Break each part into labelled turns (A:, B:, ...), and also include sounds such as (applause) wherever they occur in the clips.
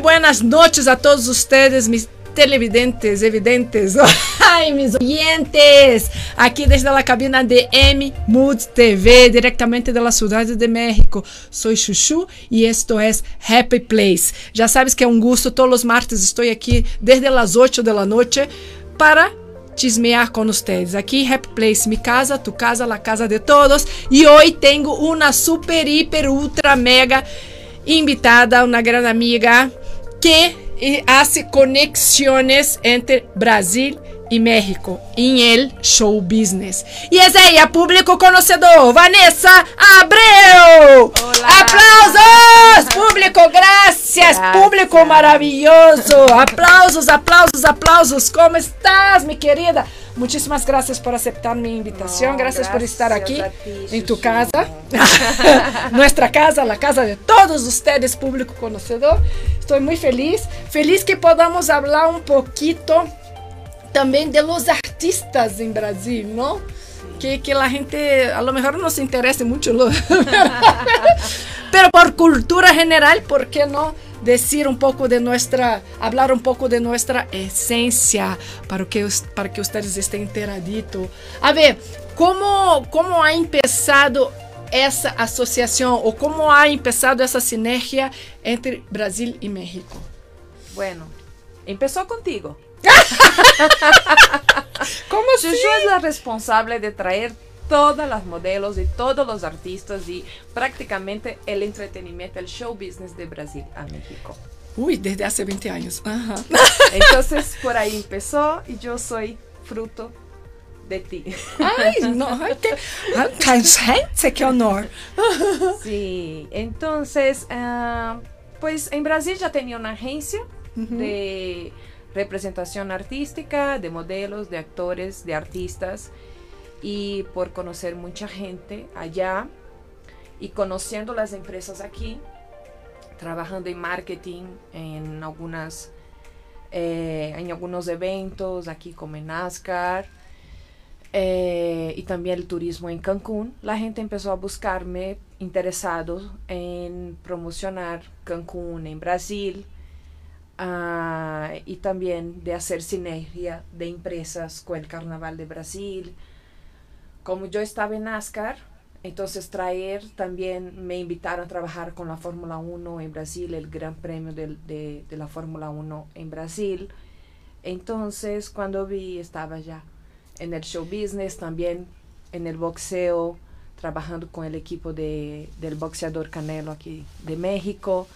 A: Buenas noches a todos ustedes, mis televidentes, evidentes, (laughs) ay, mis oyentes, aqui desde a cabina de M Mood TV, diretamente da Cidade de México. Sou Chuchu e esto é Happy Place. Já sabes que é um gosto, todos os martes estou aqui desde as 8 da noite para chismear com vocês. Aqui Happy Place, mi casa, tu casa, la casa de todos. E hoje tenho uma super, hiper, ultra, mega invitada, uma grande amiga que hace conexiones entre Brasil e México em el show business. E é ella, público conhecedor, Vanessa Abreu.
B: Olá.
A: Aplausos, público, Gracias. público maravilhoso. Aplausos, aplausos, aplausos. Como estás, mi querida? Muchísimas gracias por aceptar mi invitación.
B: No,
A: gracias, por estar
B: gracias
A: aquí
B: a ti,
A: en tu casa. (laughs) Nuestra casa, la casa de todos ustedes, público conocedor. Estoy muy feliz. Feliz que podamos hablar un poquito también de los artistas en Brasil, ¿no? Que, que la gente a lo mejor no se interese mucho, lo- (laughs) pero por cultura general, ¿por qué no decir un poco de nuestra, hablar un poco de nuestra esencia para que, para que ustedes estén enteraditos? A ver, ¿cómo, ¿cómo ha empezado essa associação ou como ha empezado essa sinergia entre Brasil e México?
B: Bueno, empezó contigo.
A: Como assim?
B: Chuchu es la responsable de traer todas las modelos y todos los artistas y prácticamente el entretenimiento, el show business de Brasil a México.
A: Ui, desde há 20 anos. Aham.
B: Entonces por ahí empezó y yo soy fruto de ti.
A: Ai, que gente, que honor.
B: Sí, entonces, ah, pues en Brasil ya tenía una agencia de representación artística, de modelos, de actores, de artistas, y por conocer mucha gente allá y conociendo las empresas aquí, trabajando en marketing, en algunas, eh, en algunos eventos aquí como en NASCAR, eh, y también el turismo en Cancún, la gente empezó a buscarme interesados en promocionar Cancún en Brasil ah, y también de hacer sinergia de empresas con el Carnaval de Brasil. Como yo estaba en NASCAR, entonces traer también me invitaron a trabajar con la Fórmula 1 en Brasil, el Gran Premio del- de, de la Fórmula 1 en Brasil. Entonces cuando vi estaba ya en el show business, también en el boxeo, trabajando con el equipo de, del boxeador Canelo aquí de México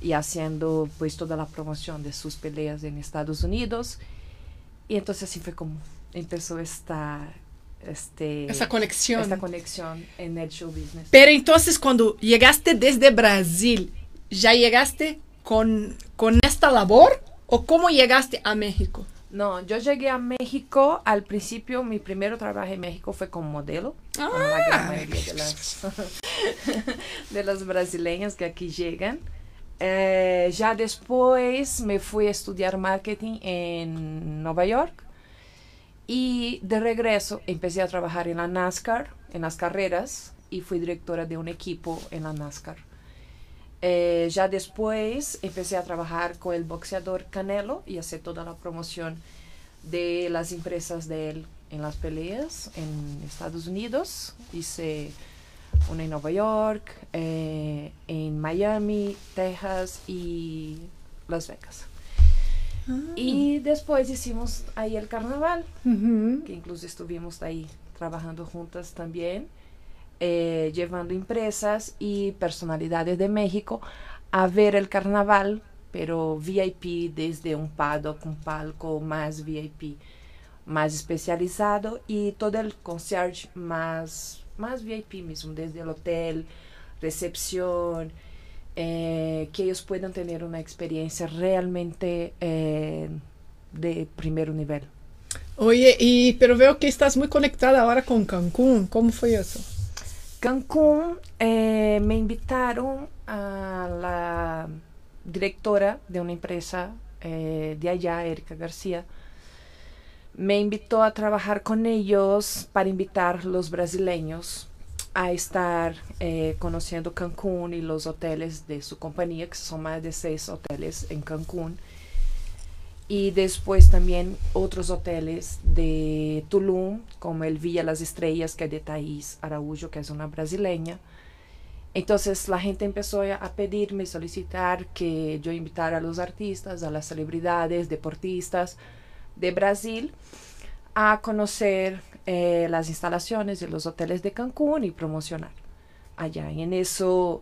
B: y haciendo pues toda la promoción de sus peleas en Estados Unidos. Y entonces así fue como empezó esta, este,
A: Essa conexão.
B: esta conexión en el show business.
A: Pero entonces cuando llegaste desde Brasil, ¿ya llegaste con, con esta labor o cómo llegaste a México?
B: No, yo llegué a México, al principio mi primer trabajo en México fue como modelo, como la gran mayoría de las, (laughs) de las brasileñas que aquí llegan. Eh, ya después me fui a estudiar marketing en Nueva York y de regreso empecé a trabajar en la NASCAR, en las carreras, y fui directora de un equipo en la NASCAR. Eh, ya después empecé a trabajar con el boxeador Canelo y hacer toda la promoción de las empresas de él en las peleas en Estados Unidos. Hice una en Nueva York, eh, en Miami, Texas y Las Vegas. Y después hicimos ahí el carnaval, que incluso estuvimos ahí trabajando juntas también, eh, llevando empresas y personalidades de México a ver el carnaval, pero VIP desde un paddock, un palco más VIP, más especializado y todo el concierge más, más VIP mismo, desde el hotel, recepción, eh, que ellos puedan tener una experiencia realmente eh, de primer nivel.
A: Oye, y, pero veo que estás muy conectada ahora con Cancún. ¿Cómo fue eso?
B: Cancún eh, me invitaron a la directora de una empresa eh, de allá, Erika García. Me invitó a trabajar con ellos para invitar los brasileños a estar eh, conociendo Cancún y los hoteles de su compañía, que son más de seis hoteles en Cancún. Y después también otros hoteles de Tulum, como el Villa Las Estrellas, que es de Thais Araújo, que es una brasileña. Entonces la gente empezó a pedirme, solicitar que yo invitara a los artistas, a las celebridades, deportistas de Brasil a conocer eh, las instalaciones de los hoteles de Cancún y promocionar allá. Y en eso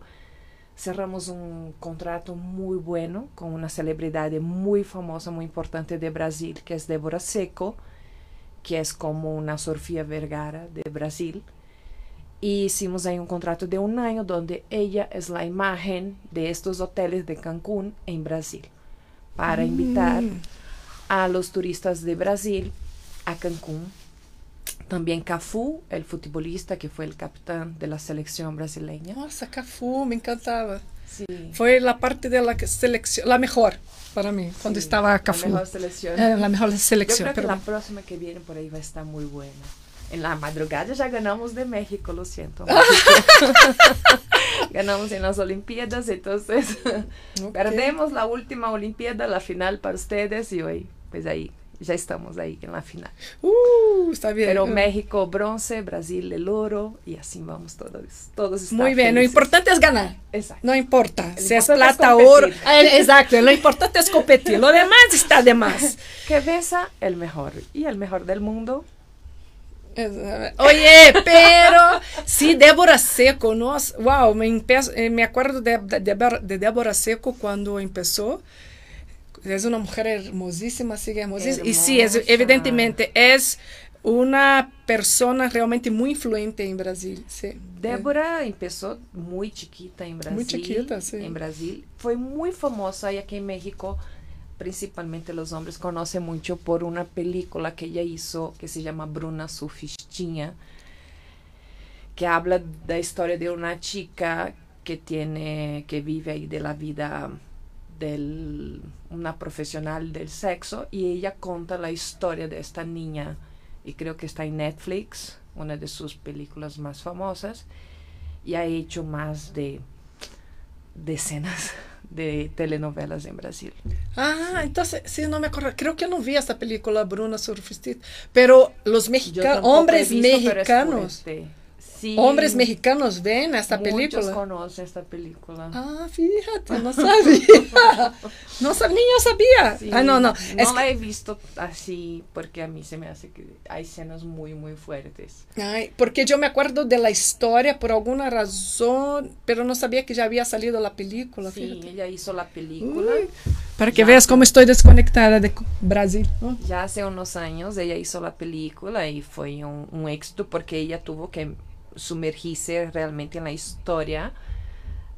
B: cerramos un contrato muy bueno con una celebridad muy famosa, muy importante de Brasil, que es Débora Seco, que es como una Sofía Vergara de Brasil. Y hicimos ahí un contrato de un año donde ella es la imagen de estos hoteles de Cancún en Brasil, para invitar
A: Mm.
B: a los turistas de Brasil a Cancún. También Cafu, el futbolista que fue el capitán de la selección brasileña.
A: Nossa, Cafu, me encantava.
B: Sí.
A: Foi a parte da seleção, a melhor para mim, quando
B: Sí,
A: estava
B: la mejor selección.
A: É, a melhor
B: Yo
A: seleção.
B: creo que la próxima que viene por ahí va a estar muy buena. En la madrugada ya ganamos de México, lo siento. (laughs) (laughs) ganamos en las Olimpiadas, entonces (laughs) perdemos la última Olimpiada, la final para ustedes y hoy, pues ahí, ya estamos ahí en la final.
A: Uh, está bien.
B: Pero México bronce, Brasil el oro y así vamos todos. Todos
A: Muy bien, lo
B: felices.
A: importante es ganar.
B: Exacto.
A: Não importa
B: O
A: se é
B: importante
A: plata,
B: é competir.
A: ouro. É, exato, o importante é competir. Lo demás está de más. (laughs)
B: Que besa el mejor y el mejor del mundo.
A: Oye, pero sí, Débora Seco, nossa, wow, me, empe- eh, me acuerdo de, de, de Débora Seco cuando empezó. Es una mujer hermosísima, sigue hermosísima. Y sí, es,
B: Hermosa.
A: evidentemente es una persona realmente muy influente en Brasil. Sí.
B: Débora empezó muy chiquita en Brasil.
A: Muy chiquita, sí.
B: En Brasil. Fue muy famosa y aquí en México, principalmente los hombres, conocen mucho por una película que ella hizo que se llama Bruna Sufistinha, que habla de la historia de una chica que tiene, que vive ahí de la vida de una profesional del sexo y ella cuenta la historia de esta niña y creo que está en Netflix, una de sus películas más famosas y ha hecho más de decenas (laughs) de telenovelas en Brasil.
A: Ah, entonces, sí, no me acuerdo. Creo que no vi esta película, Bruna Surfistita. Pero los mexicanos, hombres
B: visto, pero es
A: mexicanos.
B: Sí,
A: hombres mexicanos ven esta
B: muchos
A: película.
B: conocen esta película.
A: Ah, fíjate, no sabía. (laughs) no sabía, ni yo sabía.
B: Sí,
A: ah, no, no.
B: No
A: Es
B: la he visto así porque a mí se me hace que hay escenas muy, muy fuertes.
A: ay, porque yo me acuerdo de la historia por alguna razón, pero no sabía que ya había salido la película.
B: Sí,
A: fíjate.
B: ella hizo la película.
A: Uy, para que
B: Ya.
A: veas cómo estoy desconectada de Brasil. ¿no?
B: Ya hace unos años ella hizo la película y fue un, un éxito porque ella tuvo que sumergirse realmente en la historia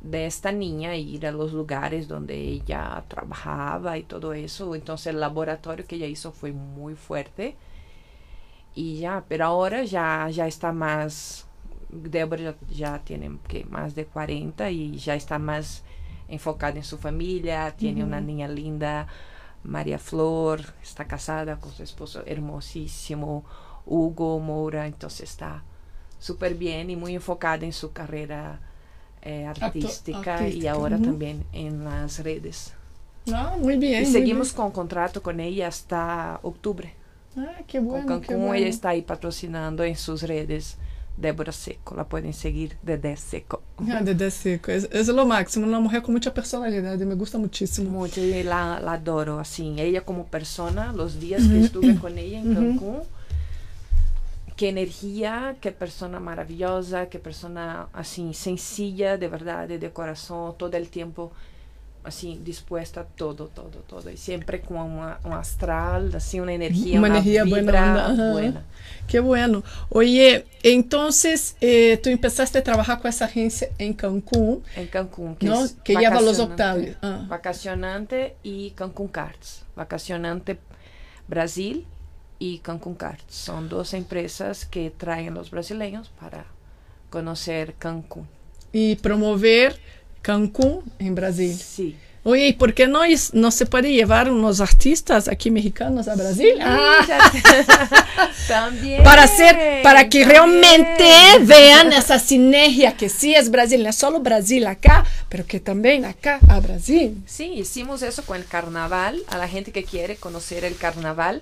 B: de esta niña e ir a los lugares donde ella trabajaba y todo eso. Entonces el laboratorio que ella hizo fue muy fuerte. Y ya, pero ahora ya, ya está más, Débora ya, ya tiene que más de 40 y ya está más enfocada en su familia, tiene una niña linda, María Flor, está casada con su esposo hermosísimo, Hugo Moura, entonces está súper bien y muy enfocada en su carrera eh, artística, y ahora también en las redes.
A: Ah, muy bien.
B: y seguimos con contrato con ella hasta octubre.
A: Ah, qué
B: Con
A: bueno, qué
B: Cancún
A: bueno.
B: ella está ahí patrocinando en sus redes. Débora Seco, la pueden seguir Dedé Seco.
A: Ah, Dedé Seco, es, es lo máximo, una mujer con mucha personalidad, me gusta muchísimo.
B: Mucho y la, la adoro así. Ella como persona, los días que estuve con ella en. Cancún, qué energía, qué persona maravillosa, qué persona así sencilla, de verdad, de corazón, todo el tiempo así dispuesta a todo, todo, todo. Y siempre con una- un astral, así una energía,
A: Una
B: una,
A: energía buena onda,
B: buena.
A: Qué bueno. Oye, entonces eh, tú empezaste a trabajar con esa agencia en Cancún,
B: En Cancún, que
A: ¿no? Que lleva los hoteles. Ah.
B: Vacacionante y Cancún Cards. Vacacionante Brasil y Cancún Cards. Son dos empresas que traen los brasileños para conocer Cancún.
A: Y promover Cancún en Brasil.
B: Sí.
A: Oye, ¿y por qué no, es- no se puede llevar unos artistas aquí mexicanos a Brasil? Ah, (laughs)
B: también.
A: para hacer, para que
B: también.
A: realmente vean esa sinergia que sí es Brasil, no es solo Brasil acá, pero que también acá a Brasil.
B: Sí, hicimos eso con el carnaval. A la gente que quiere conocer el carnaval,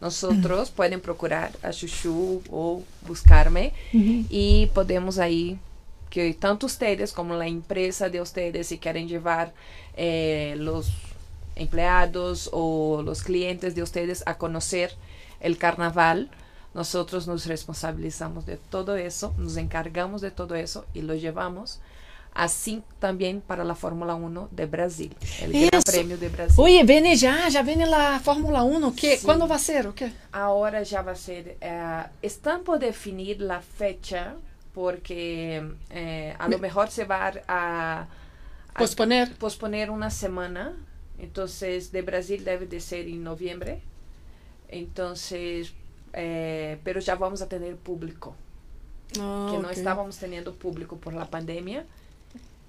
B: nosotros pueden procurar a Chuchu o buscarme y podemos ahí que tanto ustedes como la empresa de ustedes si quieren llevar eh, los empleados o los clientes de ustedes a conocer el carnaval, nosotros nos responsabilizamos de todo eso, nos encargamos de todo eso y lo llevamos. Así también para la Fórmula 1 de Brasil, el Gran
A: Eso.
B: Premio de Brasil.
A: Oye, viene ya, ya viene la Fórmula 1. ¿Qué?
B: Sí.
A: ¿Cuándo va a ser o qué?
B: Ahora ya va a ser, eh, están por definir la fecha porque eh, a lo mejor se va a, a
A: Posponer.
B: posponer una semana. Entonces, de Brasil debe de ser en noviembre. Entonces, eh, pero ya vamos a tener público,
A: Ah,
B: que no
A: ok.
B: estábamos teniendo público por la pandemia.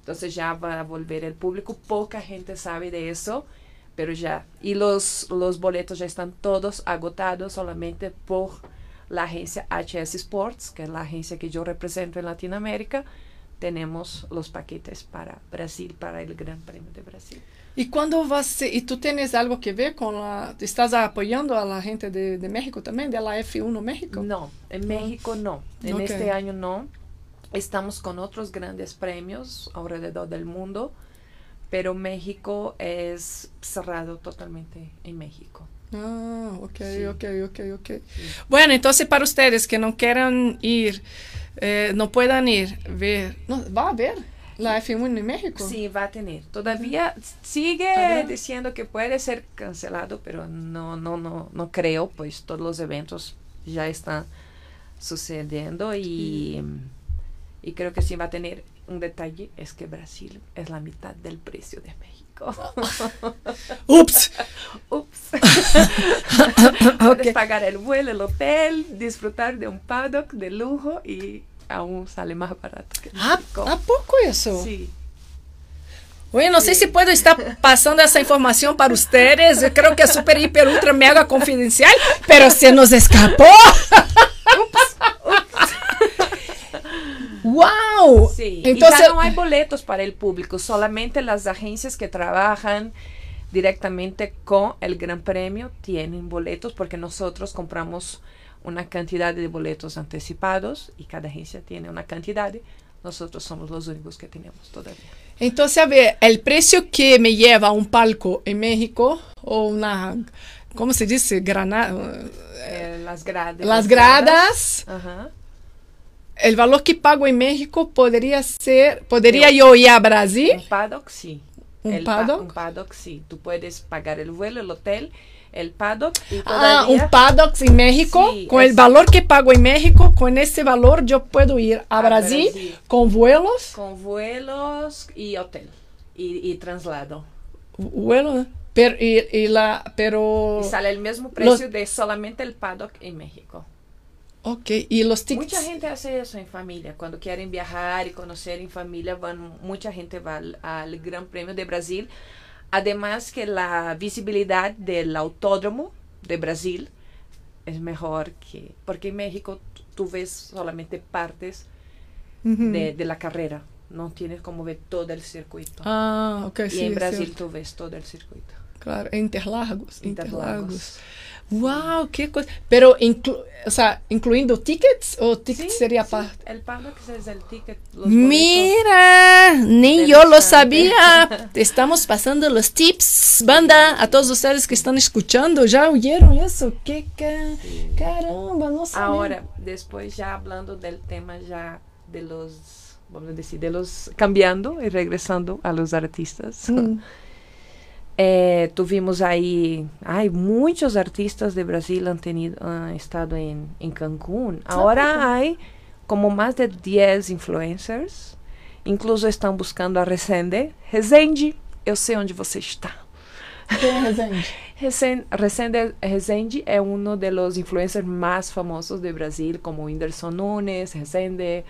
B: Entonces ya va a volver el público. Poca gente sabe de eso, pero ya. Y los, los boletos ya están todos agotados solamente por la agencia HS Sports, que es la agencia que yo represento en Latinoamérica. Tenemos los paquetes para Brasil, para el Gran Premio de Brasil.
A: ¿Y cuándo va a ser? ¿Y tú tienes algo que ver con la... ¿Estás apoyando a la gente de, de México también, de la F1 México?
B: No, en México no. En
A: Ok.
B: este año no. Estamos con otros grandes premios alrededor del mundo, pero México es cerrado totalmente en México.
A: Ah, ok,
B: Sí.
A: ok, ok, ok. Bueno, entonces para ustedes que no quieran ir, eh, no puedan ir, ver, no, ¿va a haber la F1 en México?
B: Sí, va a tener. Todavía sigue diciendo que puede ser cancelado, pero no, no, no, no creo, pues todos los eventos ya están sucediendo y, y creo que sí va a tener un detalle, es que Brasil es la mitad del precio de México. (laughs)
A: Ups.
B: Ups. (laughs) Puedes pagar el vuelo, el hotel, disfrutar de un paddock de lujo y aún sale más barato que
A: ¿A,
B: México.
A: ¿A poco eso?
B: Sí.
A: Oye, no sé si puedo estar pasando esa información para ustedes. Yo creo que es súper, hiper, ultra, mega confidencial, pero se nos escapó. (laughs) ¡Wow!
B: Sí,
A: Entonces,
B: y ya no hay boletos para el público, solamente las agencias que trabajan directamente con el Gran Premio tienen boletos porque nosotros compramos una cantidad de boletos anticipados y cada agencia tiene una cantidad. Nosotros somos los únicos que tenemos todavía.
A: entonces, a ver, el precio que me lleva un palco en México o una, ¿cómo se dice? Granada.
B: Eh, las gradas.
A: Las gradas,
B: Ajá.
A: El valor que pago en México podría ser, podría yo ir a Brasil.
B: Un paddock, sí.
A: ¿Un
B: El pa-
A: paddock?
B: un paddock, sí. Tú puedes pagar el vuelo, el hotel, el paddock y
A: Ah, un paddock en México.
B: Sí,
A: con el valor que pago en México, con ese valor yo puedo ir a,
B: A
A: Brasil,
B: Brasil.
A: con vuelos.
B: Con vuelos y hotel. Y, y traslado.
A: Vuelo, pero, y, y la, pero,
B: Y sale el mismo precio de solamente el paddock en México.
A: Ok, y los tickets.
B: Mucha gente hace eso en familia. Cuando quieren viajar y conocer en familia, van, mucha gente va al, al Gran Premio de Brasil. Además que la visibilidad del autódromo de Brasil es mejor que... Porque en México tú ves solamente partes
A: Ujú.
B: de, de la carrera. No tienes como ver todo el circuito.
A: Ah, ok,
B: y
A: sí,
B: en
A: sí,
B: Brasil tú ves todo el circuito.
A: claro, Interlagos, Interlagos.
B: Interlagos.
A: Wow, qué cosa. Pero, inclu o sea, incluyendo tickets o tickets
B: Sí,
A: sería
B: sí,
A: aparte.
B: El paddock es el ticket. los.
A: Mira, ni yo lo sabía. (laughs) Estamos pasando los tips, banda, a todos ustedes que están escuchando. ¿Ya oyeron eso? ¿Qué ca- caramba? No sabía.
B: Ahora, después ya hablando del tema ya de los, vamos a decir, de los, cambiando y regresando a los artistas.
A: Mm. (laughs)
B: Eh, tuvimos ahí, hay muchos artistas de Brasil han tenido, han estado en, en Cancún. Ahora hay como más de 10 influencers. Incluso estão buscando a Resende. Resende, eu sei onde você está.
A: Quem é Resende?
B: Resen- (laughs) Resende Rezende é um dos influencers mais famosos de Brasil, como Whindersson Nunes, Resende,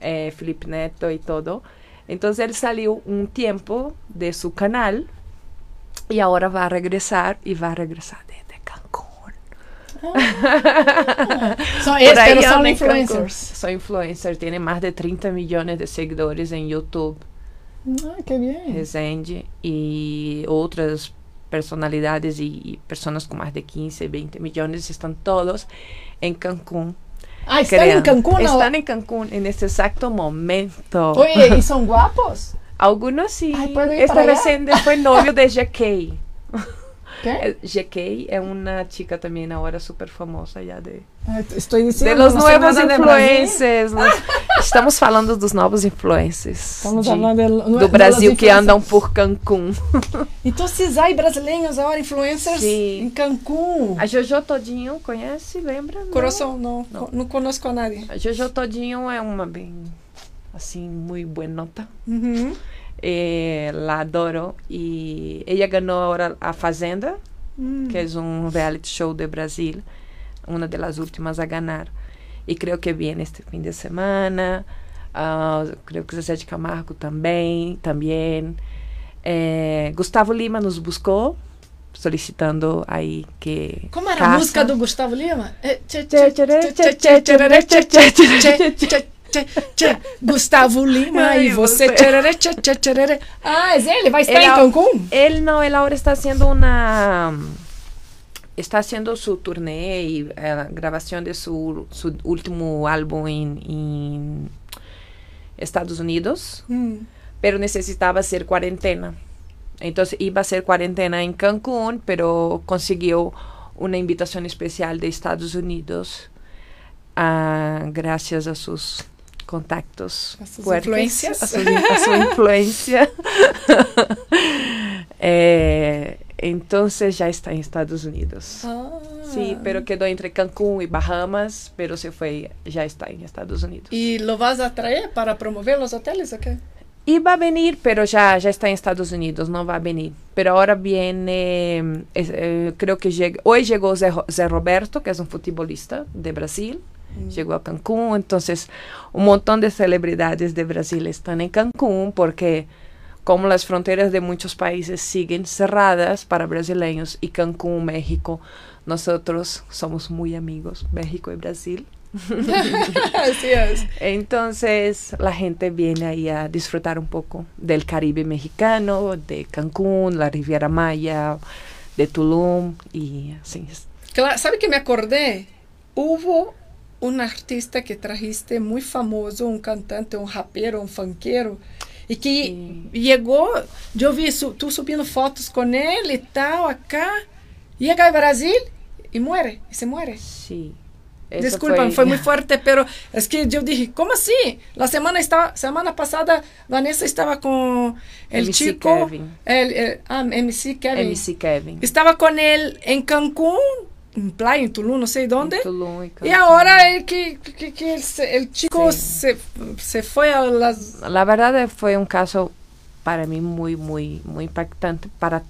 B: eh, Felipe Neto e todo. Então ele saiu um tempo de seu canal e agora vai regressar e vai regressar desde Cancún.
A: Ah,
B: são eles, são
A: influencers.
B: São influencers, têm mais de 30 milhões de seguidores em YouTube.
A: Ah, que bem.
B: Resende e outras personalidades e, pessoas com mais de 15, 20 milhões estão todos em Cancún.
A: Ah, estão em Cancún?
B: Estão em Cancún, neste exato momento.
A: Oi, e são guapos?
B: Algunos sí.
A: Ay, ¿puedo ir
B: este reciente fue novio de GK. (laughs)
A: ¿Qué?
B: Eh, GK es una chica también ahora súper famosa ya de,
A: Ah, Estoy
B: de
A: diciendo.
B: los
A: no sé
B: nuevos
A: de
B: influencers. Los- (laughs) estamos falando dos novos influencers.
A: Estamos
B: de-
A: hablando del-
B: do
A: de
B: Brasil
A: los
B: que andam por Cancún. (laughs)
A: Entonces hay brasileños ahora, influencers en Cancún.
B: A Jojo Todinho, conhece? Lembra? Não?
A: Corazón, no,
B: No.
A: co- no conozco a nadie.
B: A Jojo Todinho é uma bem, assim, muito boa
A: nota. Uh -huh.
B: eh, la adoro. Y ella ganó ahora a Fazenda,
A: uh
B: que é um reality show do Brasil, uma de últimas a ganhar, e creio que viene este fim de semana. Uh, creo que Zezé de Camargo também, também, Eh, Gustavo Lima nos buscou solicitando aí que.
A: Como era
B: caça.
A: a música do Gustavo Lima? tchê,
B: tchê,
A: Gustavo Lima e você. Tcharará, tchá, tchá, tcharará. Ah, é ele vai estar
B: ele,
A: em
B: é
A: Cancún?
B: Ele não, ele agora está sendo uma está sendo sua turnê e eh, a gravação de seu, seu último álbum em, Estados Unidos,
A: Mas
B: pero necessitava ser quarentena. Então, ia ser quarentena em Cancún, pero conseguiu uma invitação especial de Estados Unidos, ah, graças a seus contactos
A: A
B: fuertes,
A: influencias.
B: a su, a su influencia. Eh, (laughs) entonces ya está en Estados Unidos.
A: Ah.
B: Sí, pero quedó entre Cancún y Bahamas, pero se fue, ya está en Estados Unidos.
A: E lo vas a traer para promover los hoteles o qué?
B: Iba a venir, pero ya, ya está en Estados Unidos, no va a venir. Pero ahora viene, eh, creo que llega, hoy llegó Zé, Zé Roberto, que es un futbolista de Brasil, llegó a Cancún, entonces un montón de celebridades de Brasil están en Cancún porque como las fronteras de muchos países siguen cerradas para brasileños y Cancún, México, nosotros somos muy amigos, México y Brasil. (laughs)
A: Así es.
B: Entonces la gente viene ahí a disfrutar un poco del Caribe mexicano, de Cancún, la Riviera Maya, de Tulum y así es.
A: Claro, ¿sabe que me acordé? Hubo um artista que trajiste muito famoso, um cantante, um rapero um fanqueiro e que
B: Sim.
A: chegou de ouvir su, tu subindo fotos com ele e tal, acá, chega ao Brasil e morre e se morre
B: Sim. Desculpa,
A: foi... foi muito (laughs) forte, pero que eu dije, como assim? La semana estava, semana passada, Vanessa estava com el
B: MC
A: chico,
B: Kevin.
A: El, el, ah, MC Kevin.
B: MC Kevin.
A: Estava com ele em Cancún en playa, en Tulum, no sé dónde.
B: Tulum y
A: ahora el, que, que- que el, el chico
B: Sí.
A: se, se fue a las...
B: La verdad fue un caso para mí muy, muy, muy impactante para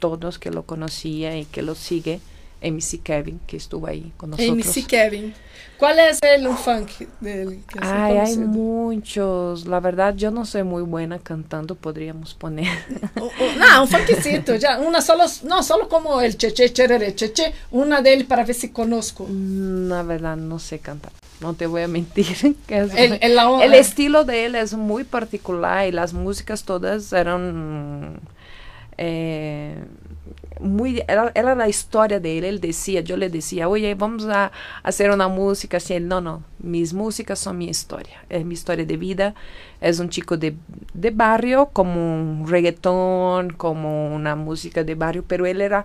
B: todos que lo conocía y que lo sigue. MC Kevin, que estuvo ahí con nosotros.
A: MC Kevin. ¿Cuál es el funk del que
B: Ay, hay muchos. La verdad, yo no soy muy buena cantando, podríamos poner. (laughs)
A: O- o- no, un funkcito, ya, una solo, no, solo como el cheche, cherere, cheche, una de él para ver si conozco.
B: Mm, La verdad, no sé cantar. No te voy a mentir. (laughs) que es-
A: El, el, la-
B: el estilo de él es muy particular y las músicas todas eran eh, muy era, era la historia de él él decía yo le decía oye vamos a hacer una música así él no no mis músicas son mi historia es mi historia de vida. Es un chico de, de barrio como un reggaetón como una música de barrio pero él era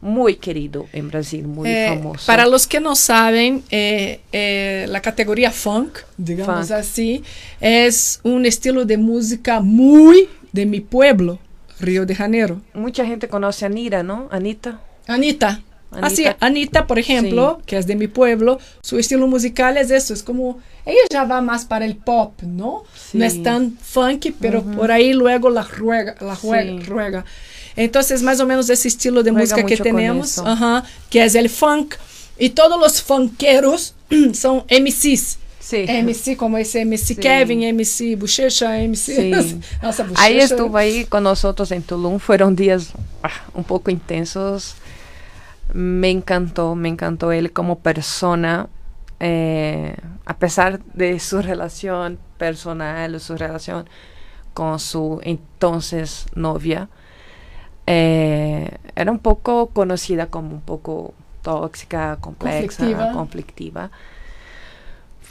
B: muy querido en Brasil muy
A: Eh,
B: famoso.
A: Para los que no saben, eh, eh, la categoría funk, digamos
B: Funk.
A: así, es un estilo de música muy de mi pueblo, Río de Janeiro.
B: mucha gente conoce a Anira no Anita
A: Anita.
B: Anita.
A: Así, Anita, por ejemplo, que es de mi pueblo, su estilo musical es eso, es como, ella ya va más para el pop, ¿no?
B: Sí.
A: No es tan funky, pero por ahí luego la ruega, la juega,
B: Sí.
A: ruega. Entonces, más o menos ese estilo de música que tenemos, ajá, que es el funk. Y todos los funkeros (clears throat) son MCs. Sí. MC, como ese MC sí. Kevin, MC Bochecha, MC...
B: Sí. (laughs) Nossa, Bochecha. Ahí estuvo ahí con nosotros en Tulum, fueron días ah, un poco intensos. Me encantó, me encantó él como persona, eh, a pesar de su relación personal, su relación con su entonces novia, eh, era un poco conocida como un poco tóxica, complexa, conflictiva. conflictiva.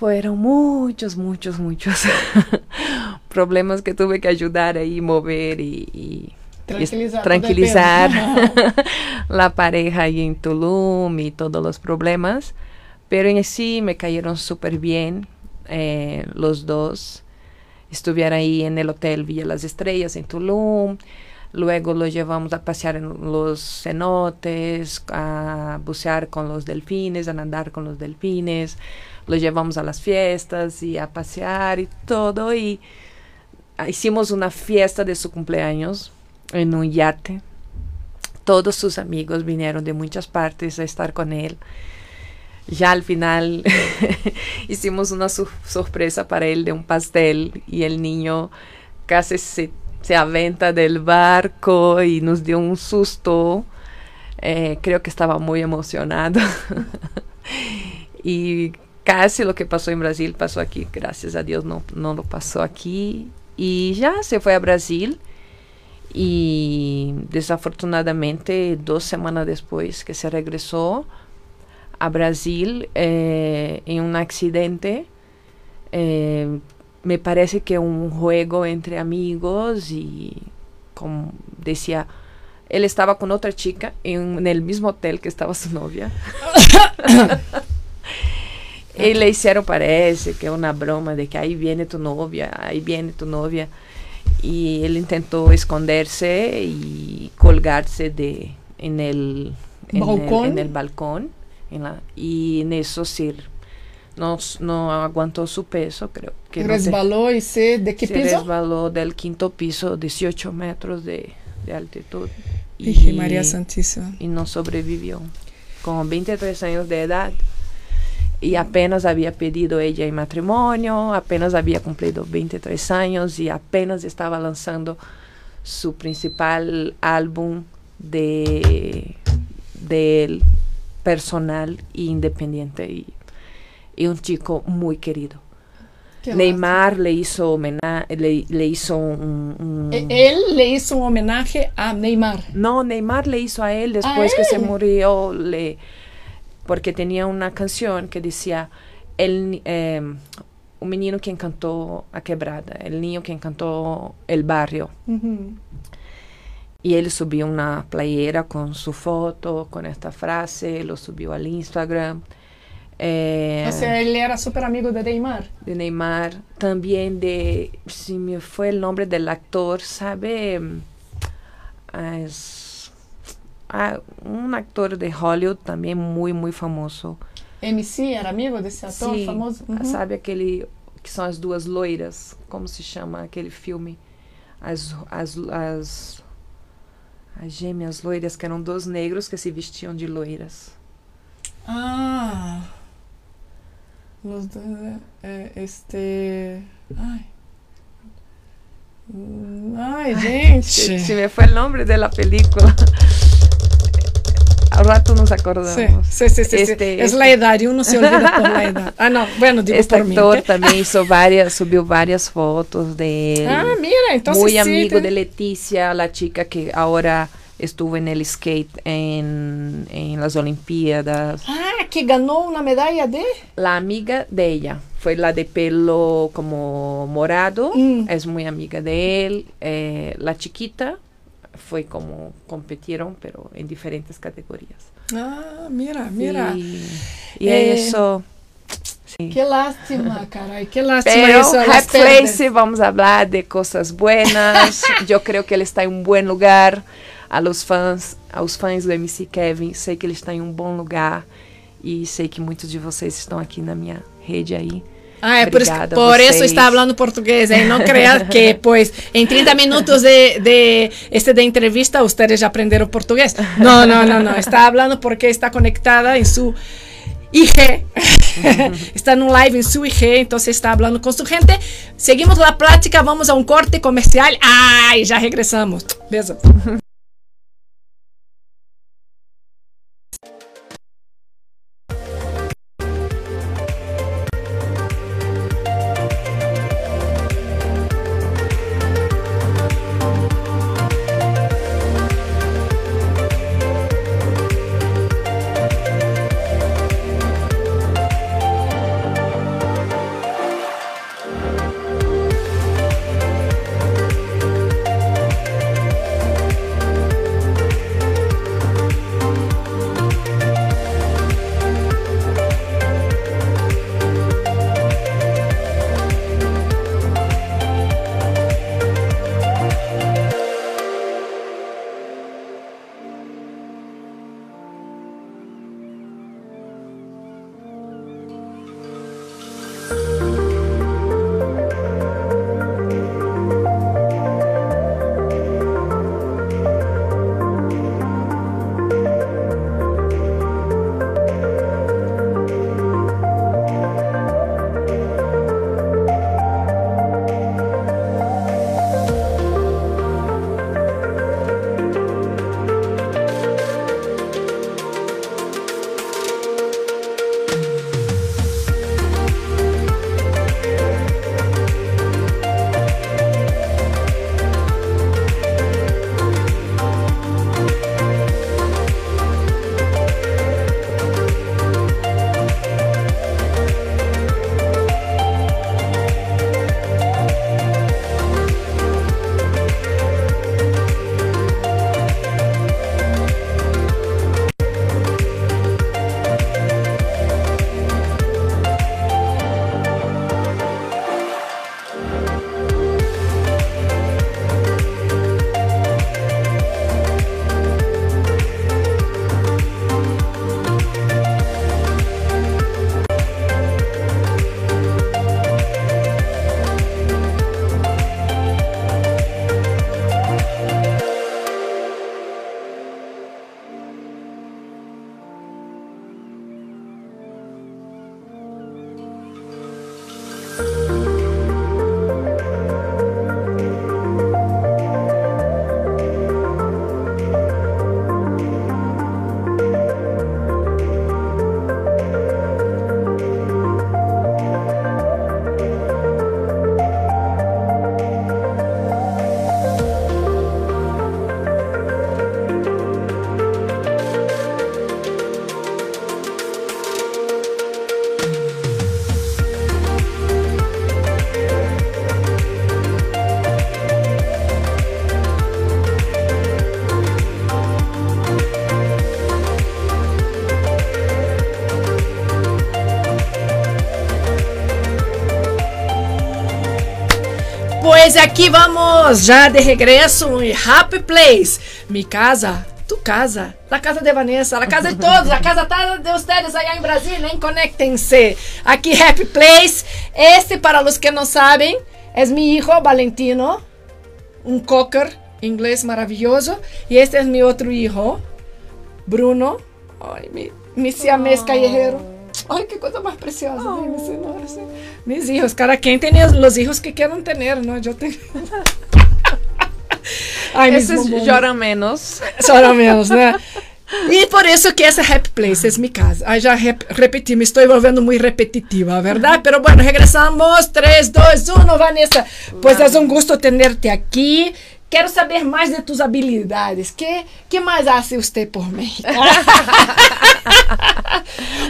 B: Fueron muchos, muchos, muchos (laughs) problemas que tuve que ayudar ahí, mover y, y
A: tranquilizar,
B: y tranquilizar (laughs) la pareja ahí en Tulum y todos los problemas. Pero en sí me cayeron súper bien eh, los dos. Estuvieron ahí en el Hotel Villa Las Estrellas en Tulum. Luego lo llevamos a pasear en los cenotes, a bucear con los delfines, a nadar con los delfines. Lo llevamos a las fiestas y a pasear y todo. Y hicimos una fiesta de su cumpleaños en un yate. Todos sus amigos vinieron de muchas partes a estar con él. Ya al final (laughs) hicimos una sorpresa para él de un pastel y el niño casi se se aventa del barco y nos dio un susto. Eh, creo que estaba muy emocionado. (laughs) y casi lo que pasó en Brasil pasó aquí. Gracias a Dios no, no lo pasó aquí. Y ya se fue a Brasil. Y desafortunadamente, dos semanas después que se regresó a Brasil eh, en un accidente, eh, me parece que un juego entre amigos y como decía, él estaba con otra chica en, el mismo hotel que estaba su novia. (laughs) y le hicieron parece que una broma de que ahí viene tu novia, ahí viene tu novia. Y él intentó esconderse y colgarse de, en, el,
A: balcón.
B: en el balcón. En la, y en eso sí no, no aguantó su peso, creo que
A: resbaló y se de qué
B: se
A: piso?
B: resbaló del quinto piso, 18 metros de, de altitud.
A: Dije María Santísima.
B: Y no sobrevivió. Con 23 años de edad. Y apenas había pedido ella en matrimonio, apenas había cumplido 23 años y apenas estaba lanzando su principal álbum de, de personal e independiente. Y y un chico muy querido. Neymar le hizo, le, le hizo un,
A: e, Él le hizo un homenaje a Neymar.
B: No, Neymar le hizo a él después que se murió, le, porque tenía una canción que decía, el, em, un menino que encantó a quebrada, el niño que encantó el barrio. Y él subió una playera con su foto, con esta frase, lo subió al Instagram.
A: O sea, ele era super amigo de Neymar.
B: De Neymar, também de, se me foi o nome do actor, sabe, as, ah, um actor de Hollywood também muito, muito famoso.
A: MC era amigo desse ator
B: Sim,
A: famoso?
B: Uhum. Sabe aquele que são as duas loiras? Como se chama aquele filme? As, as, as, as gêmeas loiras, que eram dois negros que se vestiam de loiras.
A: Ah... Los dos, eh, este. Ay. Ay, gente.
B: Se, se me fue el nombre de la película. Al rato nos acordamos.
A: Sí, sí, sí. Este, es este. la edad y uno se olvida por la (laughs) edad. Ah, no, bueno, digo
B: este
A: por
B: actor
A: mí.
B: también hizo varias, subió varias fotos de él.
A: Ah, mira, entonces
B: Muy
A: sí,
B: amigo
A: te-
B: de Leticia, la chica que ahora estuvo en el skate en, en las Olimpiadas.
A: Ah, que ganó una medalla de.
B: La amiga de ella fue la de pelo como morado,
A: Mm.
B: es muy amiga de él. Eh, la chiquita fue como competieron, pero en diferentes categorías.
A: Ah, mira, mira.
B: Y, y
A: Eh,
B: eso. sí.
A: Qué lástima, caray, qué lástima
B: Pero
A: eso. perdas.
B: Place, vamos a hablar de cosas buenas. (laughs) Yo creo que ele está em um bom lugar. A los fãs, aos fãs do MC Kevin, sei que ele está em um bom lugar. E sei que muitos de vocês estão aqui na minha rede aí.
A: Ah, é por, isso,
B: Obrigada a
A: por eso
B: vocês.
A: está hablando portugués. ¿eh? No creas (laughs) que, pues, en 30 minutos de, de, este, de entrevista ustedes ya aprendieron portugués. No, no, no, no. Está hablando porque está conectada en su IG (laughs) está en un live en su IG, entonces está hablando con su gente. Seguimos la plática, vamos a un corte comercial. ¡Ay! Ya regresamos. Besos. Pues aquí vamos, ya de regreso en Happy Place. Mi casa, tu casa, la casa de Vanessa, la casa de todos, la casa de ustedes allá en Brasil, ¿eh? Conéctense. Aquí Happy Place. Este, para los que no saben, es mi hijo Valentino, un cocker inglés maravilloso. Y este es mi otro hijo, Bruno. Ay, mi, mi siamés
B: Oh.
A: callejero. Ay, qué cosa más preciosa. dime, Señor, sí. Mis hijos, cada quien tiene los hijos que quieran tener, ¿no? Yo tengo. Mis
B: Esses
A: bombones.
B: lloram menos.
A: Solo menos, né? (laughs) E por isso que essa Happy Place é minha casa. Aí já rep repeti, me estou volvendo muito repetitiva, ¿verdad? Pero bueno, regresamos. 3, 2, 1, Vanessa. Pues es un gusto tenerte aquí. Quero saber mais de tus habilidades. Que que mais hace usted por mim? (laughs)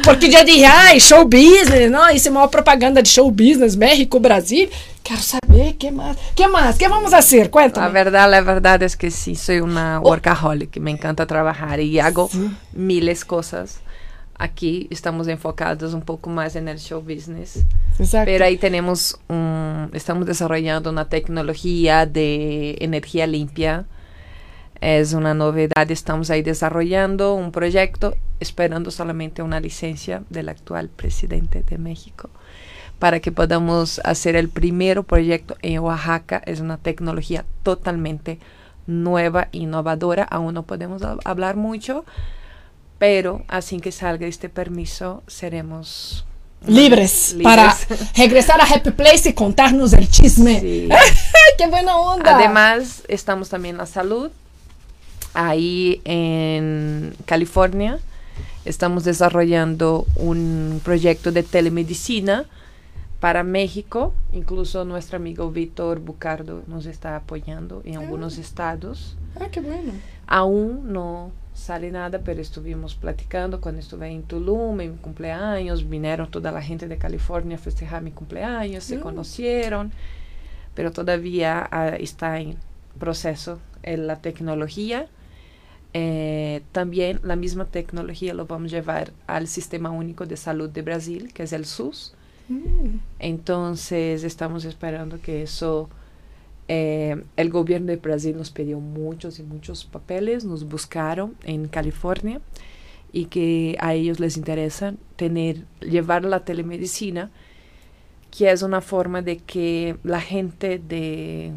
A: Porque já dije, ai, show business, não? Isso é uma propaganda de show business, México, Brasil. Quero saber que mais. Que mais? Que vamos fazer?
B: La
A: Cuéntame.
B: verdad, la verdad es que sí, soy una
A: Oh.
B: workaholic, me encanta trabajar y hago
A: Sí.
B: miles cosas. Aquí estamos enfocados poco más en el show business, Pero ahí tenemos un, estamos desarrollando una tecnología de energía limpia. Es una novedad, estamos ahí desarrollando un proyecto, esperando solamente una licencia del actual presidente de México para que podamos hacer el primer proyecto en Oaxaca. Es una tecnología totalmente nueva, innovadora. Aún no podemos hab- hablar mucho, pero así que salga este permiso, seremos
A: libres, para (laughs) regresar a Happy Place y contarnos el chisme. (laughs) ¡Qué buena onda!
B: Además, estamos también en la salud. Ahí en California estamos desarrollando un proyecto de telemedicina para México. Incluso nuestro amigo Víctor Bucardo nos está apoyando en algunos ah. estados.
A: Ah, qué bueno.
B: Aún no sale nada, pero estuvimos platicando cuando estuve en Tulum, en mi cumpleaños, vinieron toda la gente de California a festejar mi cumpleaños, se mm. conocieron, pero todavía uh, está en proceso en la tecnología. Eh, también la misma tecnología lo vamos a llevar al Sistema Único de Salud de Brasil, que es el SUS. Mm. Entonces estamos esperando que eso eh, el gobierno de Brasil nos pidió muchos y muchos papeles, nos buscaron en California y que a ellos les interesa tener, llevar la telemedicina, que es una forma de que la gente de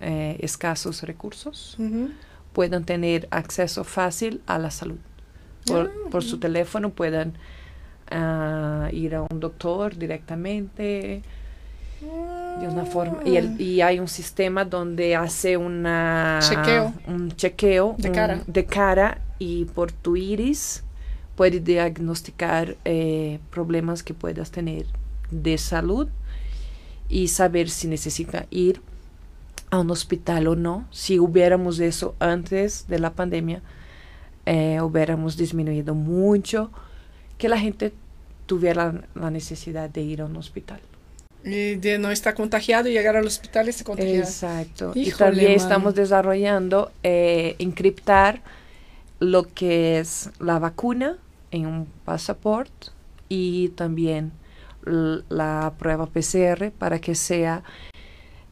B: eh, escasos recursos puedan tener acceso fácil a la salud. Por, ah, su teléfono puedan ah, ir a un doctor directamente, de una forma y, el, y hay un sistema donde hace una un chequeo
A: de cara,
B: de cara y por tu iris puede diagnosticar eh, problemas que puedas tener de salud y saber si necesita ir a un hospital o no. Si hubiéramos eso antes de la pandemia, eh, hubiéramos disminuido mucho que la gente tuviera la necesidad de ir a un hospital.
A: Y de no estar contagiado y llegar al hospital y se contagiar.
B: Exacto. y también estamos desarrollando eh, encriptar lo que es la vacuna en un pasaporte y también la prueba PCR para que sea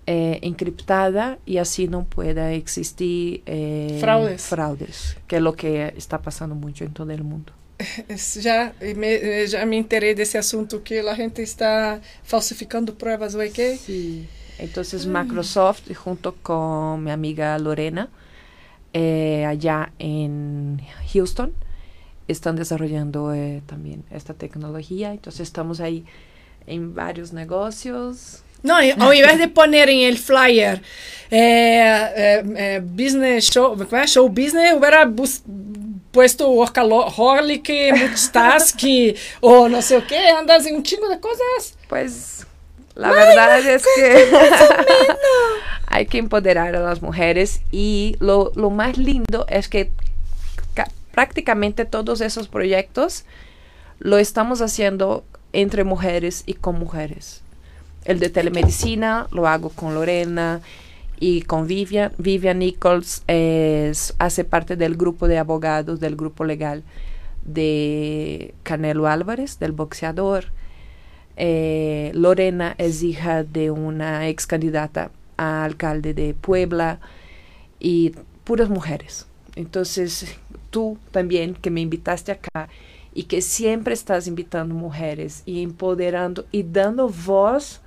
B: eh, encriptada y así no pueda existir
A: eh, fraudes.
B: fraudes, que es lo que está pasando mucho en todo el mundo.
A: Já me, já me enterei desse assunto que a gente está falsificando pruebas, ¿ok?
B: Sí. Entonces Microsoft junto con mi amiga Lorena eh, allá en Houston están desarrollando eh, también esta tecnología. Entonces estamos ahí en varios negocios
A: No, ao invés de poner en el flyer eh, eh, business show, show business, hubiera puesto workaholic, multitask o no sé qué, andas en un chingo de cosas.
B: Pues la verdad es que (laughs) hay que empoderar a las mujeres y lo, lo más lindo es que prácticamente todos esos proyectos lo estamos haciendo entre mujeres y con mujeres. El de telemedicina lo hago con Lorena y con Vivian. Vivian Nichols es, hace parte del grupo de abogados del grupo legal de Canelo Álvarez, del boxeador. Eh, Lorena es hija de una ex candidata a alcalde de Puebla y puras mujeres. Entonces, tú también que me invitaste acá y que siempre estás invitando mujeres y empoderando y dando voz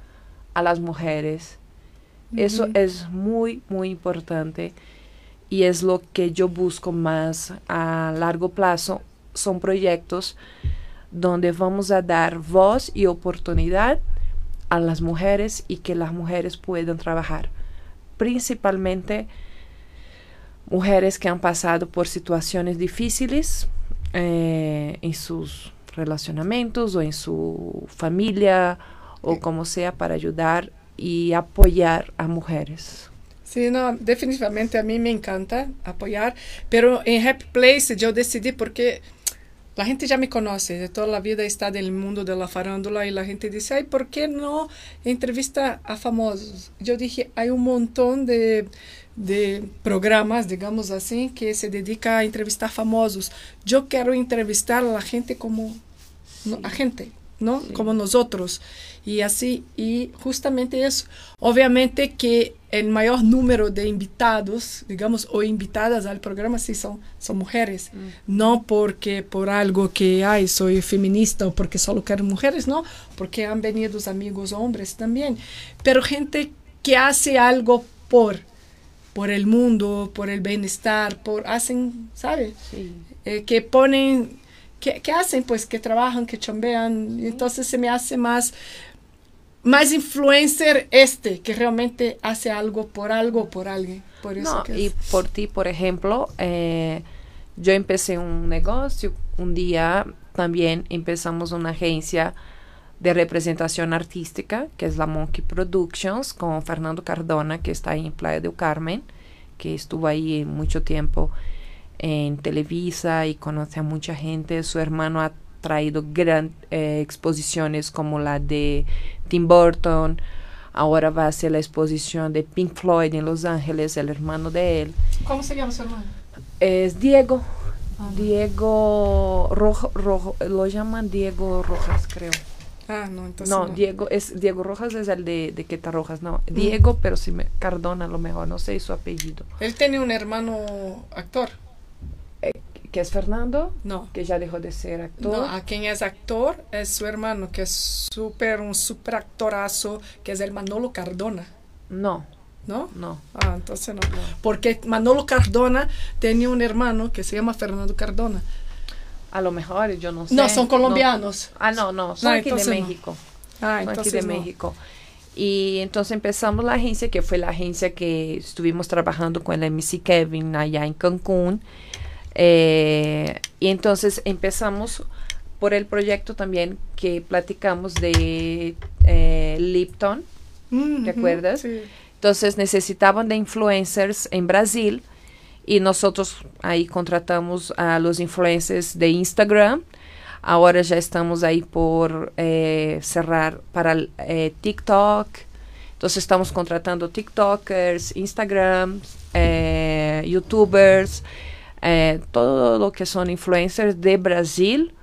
B: a las mujeres. Eso es muy, muy importante y es lo que yo busco más a largo plazo. Son proyectos donde vamos a dar voz y oportunidad a las mujeres y que las mujeres puedan trabajar. Principalmente mujeres que han pasado por situaciones difíciles eh, en sus relacionamientos o en su familia o como sea para ayudar y apoyar a mujeres.
A: Sí, no, definitivamente a mí me encanta apoyar, pero en Happy Place yo decidí porque la gente ya me conoce, de toda la vida está en el mundo de la farándula y la gente dice, ay, ¿por qué no entrevista a famosos? Yo dije, hay un montón de, de programas, digamos así, que se dedica a entrevistar famosos. Yo quiero entrevistar a la gente como a gente, ¿no? Como nosotros. Y así, y justamente eso. Obviamente que el mayor número de invitados, digamos, o invitadas al programa sí son, son mujeres. Mm. No porque por algo que, ay, soy feminista o porque solo quiero mujeres, no, porque han venido amigos hombres también. Pero gente que hace algo por, por el mundo, por el bienestar, por, hacen, ¿sabes? Eh, que ponen que, que hacen, pues, que trabajan, que chambean. Entonces se me hace más, más influencer este, que realmente hace algo por algo, por alguien. Por eso
B: No,
A: que
B: y por ti, por ejemplo, eh, yo empecé un negocio, un día también empezamos una agencia de representación artística, que es la Monkey Productions, con Fernando Cardona, que está ahí en Playa del Carmen, que estuvo ahí mucho tiempo en Televisa y conoce a mucha gente. Su hermano traído gran, eh, exposiciones como la de Tim Burton. Ahora va a hacer la exposición de Pink Floyd en Los Ángeles, el hermano de él.
A: ¿Cómo se llama su hermano?
B: Es Diego.
A: Ah.
B: Diego Rojo, Rojo, lo llaman Diego Rojas, creo.
A: Ah, no, entonces
B: No,
A: no.
B: Diego es Diego Rojas es el de, de Queta Rojas, no. Diego, pero si me Cardona a lo mejor, no sé su apellido.
A: Él tiene un hermano actor.
B: Que es Fernando,
A: No.
B: que ya dejó de ser actor.
A: No, a quien es actor es su hermano, que es súper, un súper actorazo, que es el Manolo Cardona,
B: No,
A: ¿no?
B: no.
A: Ah, entonces no. Porque Manolo Cardona tenía un hermano que se llama Fernando Cardona.
B: A lo mejor, yo no sé.
A: No, son colombianos.
B: Ah, no, no, son
A: No,
B: aquí de
A: no.
B: México.
A: Ah,
B: Son aquí de
A: no.
B: México. Y entonces empezamos la agencia, que fue la agencia que estuvimos trabajando con el MC Kevin allá en Cancún. Eh, y entonces empezamos por el proyecto también que platicamos de eh, Lipton.
A: Mm,
B: ¿Te acuerdas?
A: Sí.
B: Entonces necesitaban de influencers en Brasil y nosotros ahí contratamos a los influencers de Instagram. Ahora ya estamos ahí por eh, cerrar para eh, TikTok. Entonces estamos contratando TikTokers, Instagram, eh, YouTubers, eh, todo lo que son influencers de Brasil.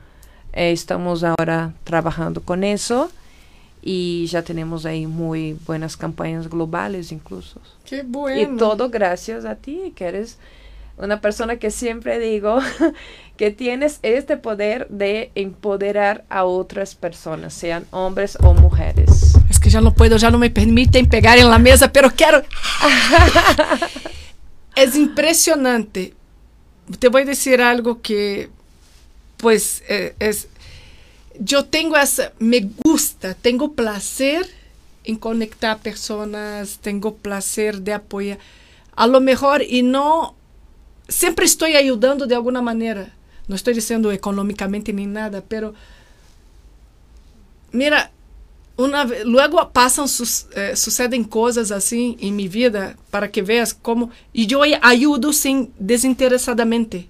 B: Eh, estamos ahora trabajando con eso y ya tenemos ahí muy buenas campañas globales incluso.
A: Qué bueno.
B: Y todo gracias a ti, que eres una persona que siempre digo (laughs) que tienes este poder de empoderar a otras personas, sean hombres o mujeres.
A: Es que ya no puedo, ya no me permiten pegar en la mesa, pero quiero. (laughs) es impresionante. Te voy a decir algo que, pues, eh, es. Yo tengo esa. Me gusta, tengo placer en conectar personas, tengo placer de apoyar. A lo mejor, y no. Siempre estoy ayudando de alguna manera. No estoy diciendo económicamente ni nada, pero. Mira, una luego pasan sus, eh, suceden cosas así en mi vida para que veas cómo y yo ayudo sin desinteresadamente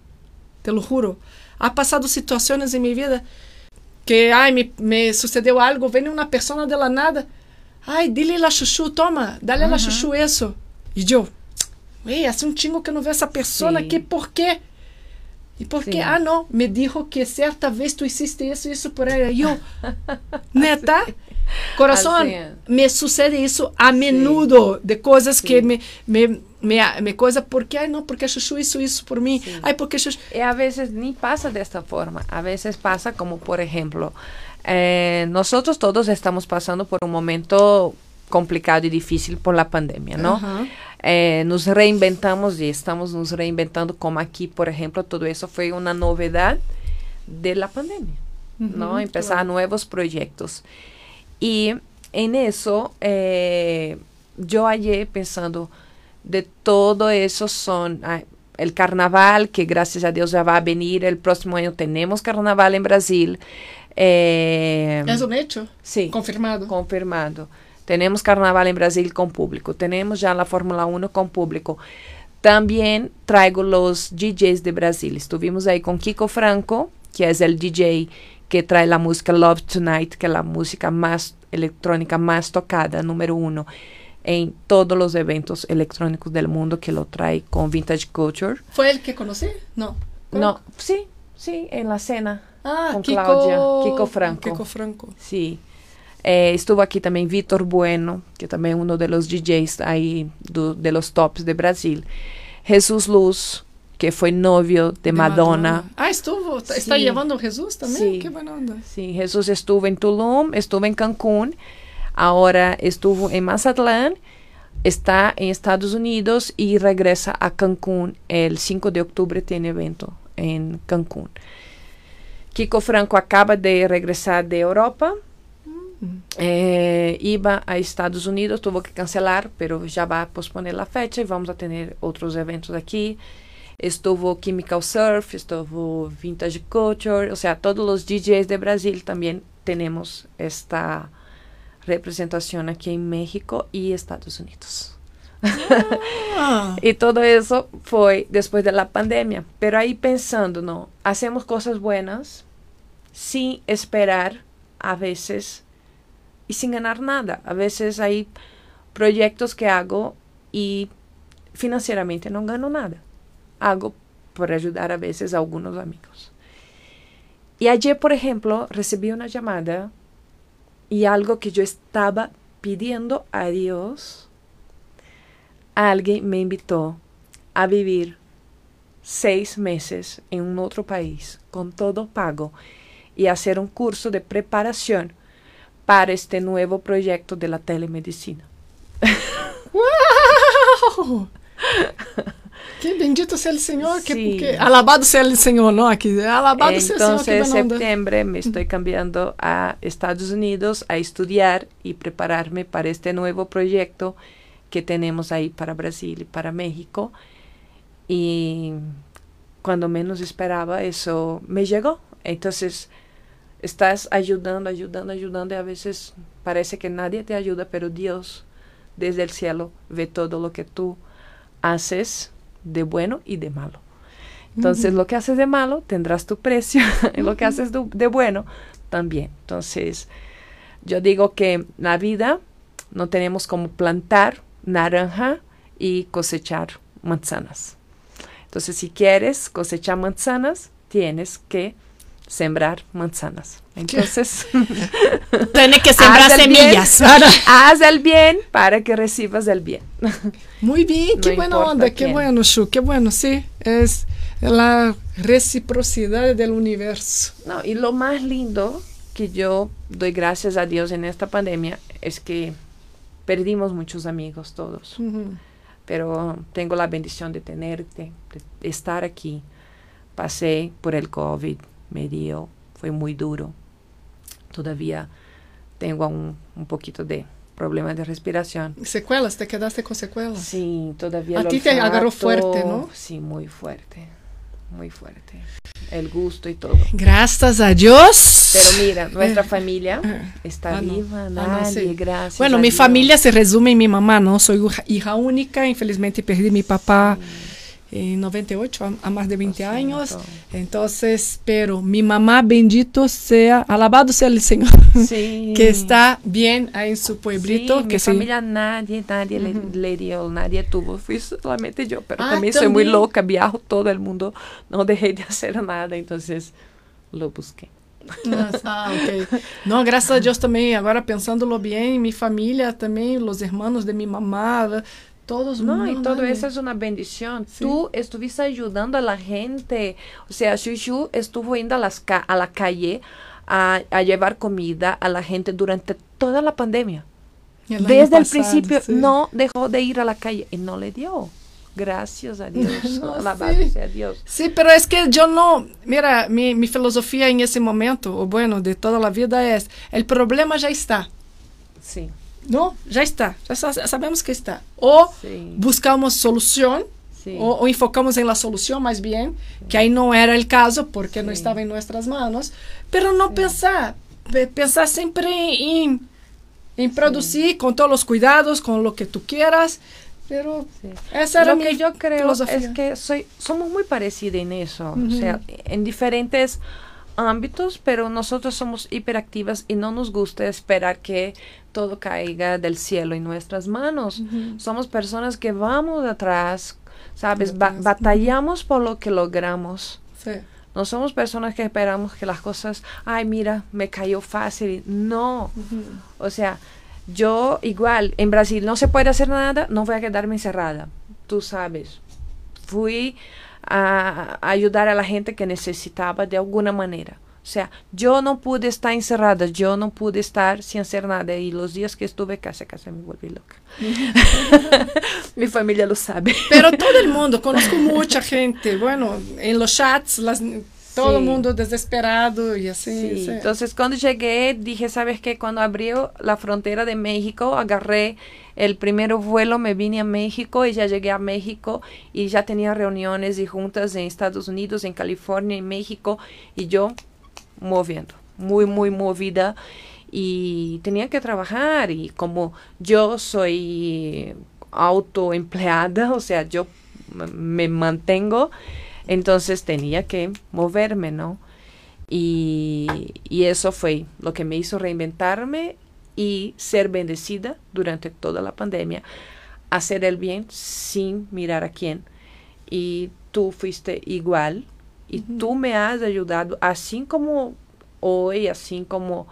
A: te lo juro ha pasado situaciones en mi vida que ay me, me sucedeu algo viene una persona de la nada ay dile la chuchu toma dale a la chuchu eso y yo Ei, hace un chingo que no veo esa persona
B: Sí.
A: que por qué ¿Y por
B: Sí.
A: qué? Ah, no, me dijo que cierta vez tú hiciste eso y eso por ella. Y yo, (laughs) neta, corazón,
B: Así es.
A: me sucede eso a menudo de cosas que
B: Sí.
A: me, me, me, me cosa, porque, ay, no, porque a Chuchu hizo eso por mí.
B: Sí.
A: Ay, porque Chuchu.
B: Y a veces ni pasa de esta forma, a veces pasa como por ejemplo, eh, nosotros todos estamos pasando por un momento complicado y difícil por la pandemia, ¿no?
A: Ajá.
B: Eh, nos reinventamos y estamos nos reinventando como aquí, por ejemplo, todo eso fue una novedad de la pandemia, ¿no?
A: Ujú,
B: Empezar
A: claro.
B: nuevos proyectos. Y en eso, eh, yo hallé pensando, de todo eso son ah, el carnaval, que gracias a Dios ya va a venir, el próximo año tenemos carnaval en Brasil. Eh,
A: Es un hecho.
B: sí.
A: Confirmado.
B: Confirmado. Tenemos carnaval en Brasil con público. Tenemos ya la Fórmula 1 con público. También traigo los DJs de Brasil. Estuvimos ahí con Kiko Franco, que es el DJ que trae la música Love Tonight, que es la música más electrónica más tocada, número uno, en todos los eventos electrónicos del mundo, que lo trae con Vintage Culture.
A: ¿Fue el que conocí? No.
B: No, sí, sí, en la cena.
A: Ah,
B: con
A: Kiko,
B: Claudia, Kiko Franco.
A: Kiko Franco.
B: Sí. Eh, estuvo aquí también Vitor Bueno, que también es uno de los DJs ahí do- de los tops de Brasil. Jesús Luz, que fue novio de, Madonna.
A: Ah, estuvo. Está- Está
B: Sí.
A: llevando a Jesús también.
B: Sí.
A: Qué buena onda.
B: Sí, Jesús estuvo en Tulum, estuvo en Cancún, ahora estuvo en Mazatlán, está en Estados Unidos y regresa a Cancún el 5 de octubre, tiene evento en Cancún. Kiko Franco acaba de regresar de Europa. Eh, iba a Estados Unidos, tuvo que cancelar, pero ya va a posponer la fecha y vamos a tener otros eventos aquí. Estuvo Chemical Surf, estuvo Vintage Culture, o sea, todos los DJs de Brasil también tenemos esta representación aquí en México y Estados Unidos. Ah. (laughs) y todo eso fue después de la pandemia. Pero ahí pensando, ¿no? Hacemos cosas buenas sin esperar a veces y sin ganar nada. A veces hay proyectos que hago y financieramente no gano nada. Hago por ayudar a veces a algunos amigos. Y ayer, por ejemplo, recibí una llamada y algo que yo estaba pidiendo a Dios, alguien me invitó a vivir seis meses en un otro país con todo pago y hacer un curso de preparación para este nuevo proyecto de la telemedicina. (laughs)
A: ¡Wow! Que bendito sea el Señor, que, alabado sea el Señor, ¿no? Aquí, alabado
B: sea el Señor. Entonces, en septiembre me estoy cambiando a Estados Unidos a estudiar y prepararme para este nuevo proyecto que tenemos ahí para Brasil y para México. Y cuando menos esperaba, eso me llegó. Entonces, estás ayudando, ayudando, ayudando y a veces parece que nadie te ayuda, pero Dios desde el cielo ve todo lo que tú haces de bueno y de malo. Entonces, lo que haces de malo tendrás tu precio, (laughs) y lo que haces de, bueno también. Entonces, yo digo que la vida no tenemos como plantar naranja y cosechar manzanas. Entonces, si quieres cosechar manzanas, tienes que sembrar manzanas. Entonces, (laughs)
A: tiene que sembrar semillas.
B: haz el bien para que recibas el bien. (laughs)
A: Muy bien, qué buena onda, qué bueno, Shu, qué bueno, sí, es la reciprocidad del universo.
B: No, y lo más lindo que yo doy gracias a Dios en esta pandemia es que perdimos muchos amigos todos. Pero tengo la bendición de tenerte, de estar aquí. Pasé por el COVID, me dio, fue muy duro. Todavía tengo un, un poquito de problema de respiración.
A: ¿Secuelas? ¿Te quedaste con secuelas?
B: Sí, todavía.
A: A ti te agarró fuerte, ¿no?
B: Sí, muy fuerte, muy fuerte. El gusto y todo.
A: Gracias a Dios.
B: Pero mira, nuestra eh, familia eh, está ah, viva, ah, nadie, gracias.
A: Bueno, mi familia se resume en mi mamá, ¿no? Soy hija única, infelizmente perdí a mi papá en 98, a, más de 20 años. Entonces, pero mi mamá, bendito sea, alabado sea el Señor, (laughs) que está bien ahí en su pueblito.
B: Sí,
A: que
B: mi familia nadie, nadie le, dio, nadie tuvo, fui solamente yo, pero ah, también, soy muy loca, viajo todo el mundo, no dejé de hacer nada, entonces lo busqué. (laughs)
A: ah, ok. No, gracias a Dios también, ahora pensándolo bien, mi familia también, los hermanos de mi mamá, todos
B: no, y todo eso es una bendición. Tú estuviste ayudando a la gente. O sea, Shushu estuvo yendo a, las a la calle a, a, llevar comida a la gente durante toda la pandemia. Desde el principio no dejó de ir a la calle y no le dio. Gracias a Dios. (laughs) Alabado sea Dios.
A: Sí, pero es que yo no. Mira, mi, mi filosofía en ese momento, o bueno, de toda la vida es: el problema ya está.
B: Sí.
A: No, ya está, ya sabemos que está. O buscamos solución, o, enfocamos en la solución más bien, que ahí no era el caso porque no estaba en nuestras manos, pero no pensar, pensar siempre en, en producir con todos los cuidados, con lo que tú quieras. Pero esa era
B: lo que yo creo es que soy, somos muy parecidos en eso, o sea, en diferentes ámbitos, pero nosotros somos hiperactivas y no nos gusta esperar que todo caiga del cielo en nuestras manos. Somos personas que vamos atrás, ¿sabes? batallamos por lo que logramos. No somos personas que esperamos que las cosas, ay, mira, me cayó fácil. No. O sea, yo igual, en Brasil no se puede hacer nada, no voy a quedarme encerrada. Tú sabes. Fui a ayudar a la gente que necesitaba de alguna manera. O sea, yo no pude estar encerrada, yo no pude estar sin hacer nada. Y los días que estuve casi, casi me volví loca. (laughs) (laughs) Mi familia lo sabe.
A: Pero todo el (laughs) mundo, conozco mucha gente. Bueno, en los chats, las, Todo
B: Sí.
A: mundo desesperado y así.
B: Sí,
A: sí.
B: entonces cuando llegué dije, ¿sabes qué? Cuando abrió la frontera de México, agarré el primer vuelo, me vine a México y ya llegué a México y ya tenía reuniones y juntas en Estados Unidos, en California, en México y yo moviendo, muy, muy movida y tenía que trabajar y como yo soy autoempleada, o sea, yo me mantengo, entonces tenía que moverme, ¿no? Y, y eso fue lo que me hizo reinventarme y ser bendecida durante toda la pandemia, hacer el bien sin mirar a quién. Y tú fuiste igual y tú me has ayudado, así como hoy, así como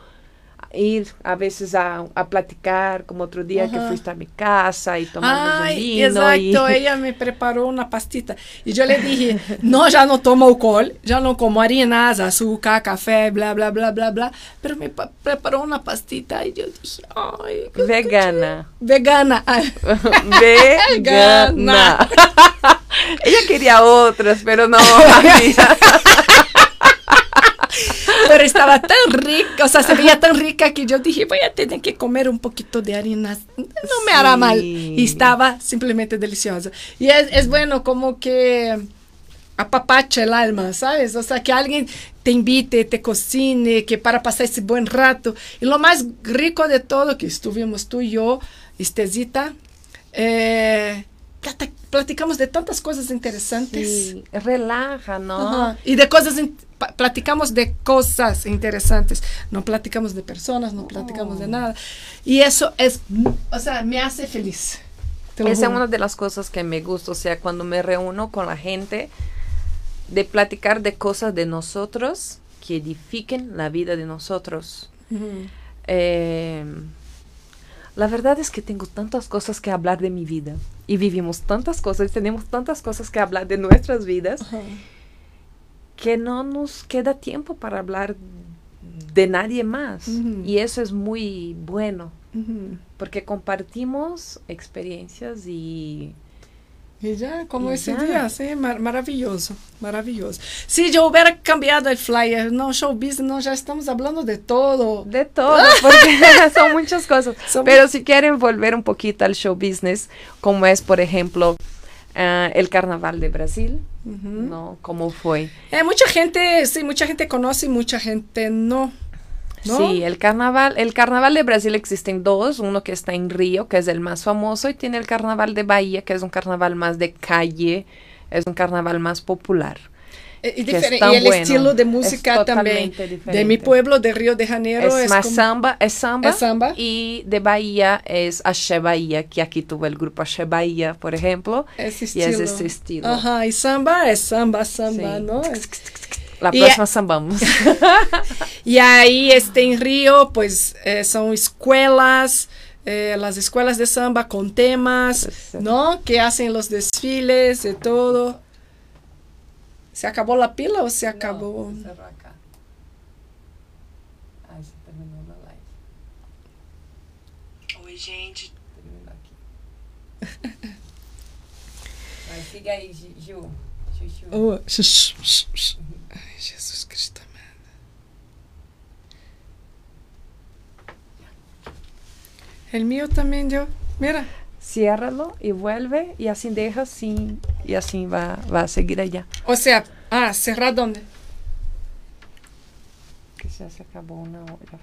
B: ir a veces a, a platicar, como otro día que
A: Ajá.
B: fuiste a mi casa y tomamos un
A: Ay,
B: vino.
A: exacto,
B: y- (laughs)
A: ella me preparó una pastita. Y yo le dije, no, ya no tomo alcohol, ya no como harinas, azúcar, café, bla, bla, bla, bla, bla. Pero me pa- preparó una pastita y yo dije, ay, qué (laughs)
B: Vegana.
A: vegana. Ay, (laughs)
B: Vegana. Ella quería otras, pero no.
A: Pero estaba tan rica, o sea, se veía tan rica que yo dije, voy a tener que comer un poquito de harinas. No me hará
B: Sí.
A: mal. Y estaba simplemente deliciosa. Y es, es bueno como que apapacha el alma, ¿sabes? O sea, que alguien te invite, te cocine, que para pasar ese buen rato. Y lo más rico de todo, que estuvimos tú y yo, Estesita, eh, platicamos de tantas cosas interesantes.
B: Sí, relaja, ¿no?
A: Ajá. Y de cosas, platicamos de cosas interesantes, no platicamos de personas, no platicamos de nada. Y eso es, o sea, me hace feliz.
B: Esa es una de las cosas que me gusta, o sea, cuando me reúno con la gente, de platicar de cosas de nosotros que edifiquen la vida de nosotros. Eh, la verdad es que tengo tantas cosas que hablar de mi vida y vivimos tantas cosas, tenemos tantas cosas que hablar de nuestras vidas que no nos queda tiempo para hablar de nadie más. Y eso es muy bueno, porque compartimos experiencias y...
A: Y ya, como
B: Y
A: ese
B: ya.
A: día, sí, mar- maravilloso, maravilloso. Si yo hubiera cambiado el flyer, no, show business, no, ya estamos hablando de todo.
B: De todo, porque (laughs) son muchas cosas.
A: Son-
B: Pero si quieren volver un poquito al show business, como es, por ejemplo, ah, el Carnaval de Brasil. ¿no? ¿Cómo fue?
A: Eh, mucha gente, sí, mucha gente conoce y mucha gente no. ¿No?
B: Sí, el carnaval, el carnaval de Brasil existen dos, uno que está en Río, que es el más famoso, y tiene el carnaval de Bahía, que es un carnaval más de calle, es un carnaval más popular.
A: Eh, Y,
B: que es
A: diferen-
B: tan
A: y el
B: bueno,
A: estilo de
B: es
A: música también. De mi
B: diferente.
A: pueblo, de Río de Janeiro,
B: es,
A: es,
B: más
A: como-
B: samba, es samba,
A: Es samba.
B: y de Bahía es Axé Bahía, que aquí tuvo el grupo Axé Bahía, por ejemplo,
A: ese
B: y es ese estilo.
A: Ajá, y samba es samba, samba,
B: Sí.
A: ¿no? Es-
B: La
A: Y-
B: próxima sambamos. (laughs)
A: Y ahí este, en Río, pues eh, son escuelas, eh, las escuelas de samba con temas,
B: Exacto.
A: ¿no? Que hacen los desfiles y todo. ¿Se acabó la pila o se acabó?
C: Oi, gente.
B: Mas siga aí, Ju. Chuchu.
A: Oh, shh, shh, El mío también dio. Mira.
B: Ciérralo y vuelve y así deja sin y así va, va a seguir allá.
A: O sea, ah, cerrar dónde?
B: Que ya se acabó una hora.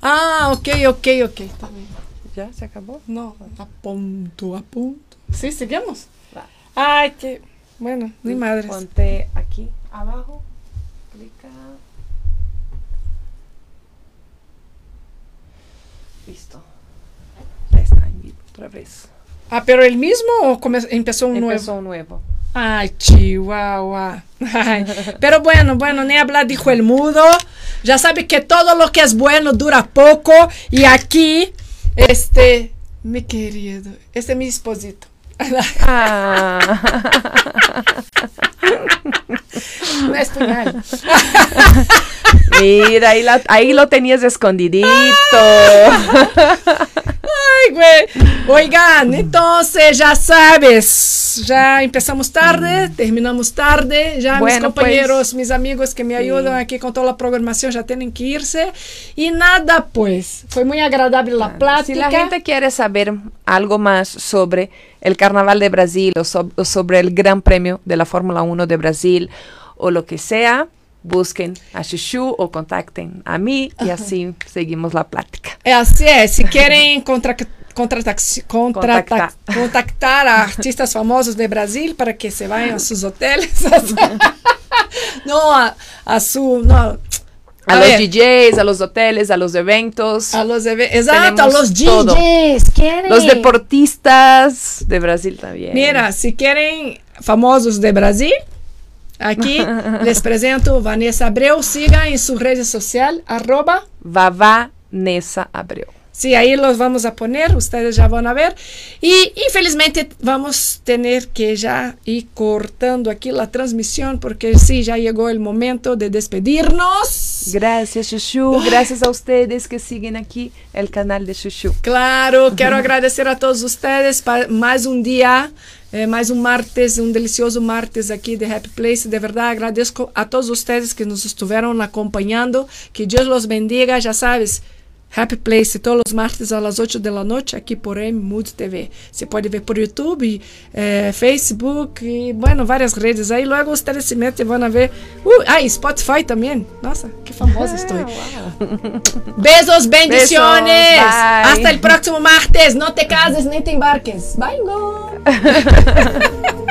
A: Ah, ok, ok, ok.
B: ¿Ya se acabó?
A: No, a punto, a punto. Sí, seguimos. Ay, que. Bueno, ni madres.
B: Ponte aquí abajo. Clica. Listo. Ya está en vivo otra vez.
A: Ah, pero el mismo o empezó un
B: Empezó
A: nuevo?
B: un nuevo.
A: Ay, chihuahua. Ay, pero bueno, bueno, ni hablar dijo el mudo. Ya sabe que todo lo que es bueno dura poco. Y aquí, este, mi querido, este es mi esposito.
B: Ah. (laughs)
A: No es puñal. (laughs)
B: Mira, ahí, la- ahí lo tenías escondidito.
A: Ay, güey. Oigan, entonces ya sabes, ya empezamos tarde, terminamos tarde, ya mis
B: Bueno,
A: compañeros,
B: pues,
A: mis amigos que me
B: sí.
A: ayudan aquí con toda la programación ya tienen que irse. Y nada, pues, fue muy agradable la plática.
B: Si la gente quiere saber algo más sobre el Carnaval de Brasil o, so- o sobre el Gran Premio de la Fórmula 1 de Brasil o lo que sea, busquen a Chuchu o contacten a mí y así seguimos la plática.
A: Assim, é. Se querem (laughs) contra, contratac- contrata-
B: Contactar.
A: a (laughs) artistas famosos de Brasil para que se vayan a sus hoteles. (laughs) no, a, a su. No,
B: A,
A: a
B: los
A: ver,
B: DJs, a los hoteles, a los eventos,
A: a los eve- Exato, a los. DJs. Querem.
B: los deportistas de Brasil también.
A: Mira, se querem famosos de Brasil, aqui (laughs) les presento Vanessa Abreu. Siga em sua rede social, arroba
B: Vavá Nessa Abreu.
A: Sí, ahí los vamos a poner, ustedes ya van a ver. Y infelizmente vamos a tener que ya ir cortando aquí la transmisión porque sí, ya llegó el momento de despedirnos.
B: Gracias, Chuchu. Gracias a ustedes que siguen aquí el canal de Chuchu.
A: Claro, quero agradecer a todos ustedes para mais um dia, eh, mais um martes, um delicioso martes aqui de Happy Place. De verdade, agradeço a todos ustedes que nos estiveram acompanhando. Que Deus los bendiga, já sabes. Happy Place todos os martes às 8 da noite aqui por M Mood TV. Você pode ver por YouTube, eh, Facebook e, bueno, várias redes. Aí logo metem e vão ver. Uh, ah, e Spotify também. Nossa, que famosa estou. Besos, bendiciones.
B: Besos.
A: Hasta el próximo martes. No te cases ni te embarques. Bye. (laughs)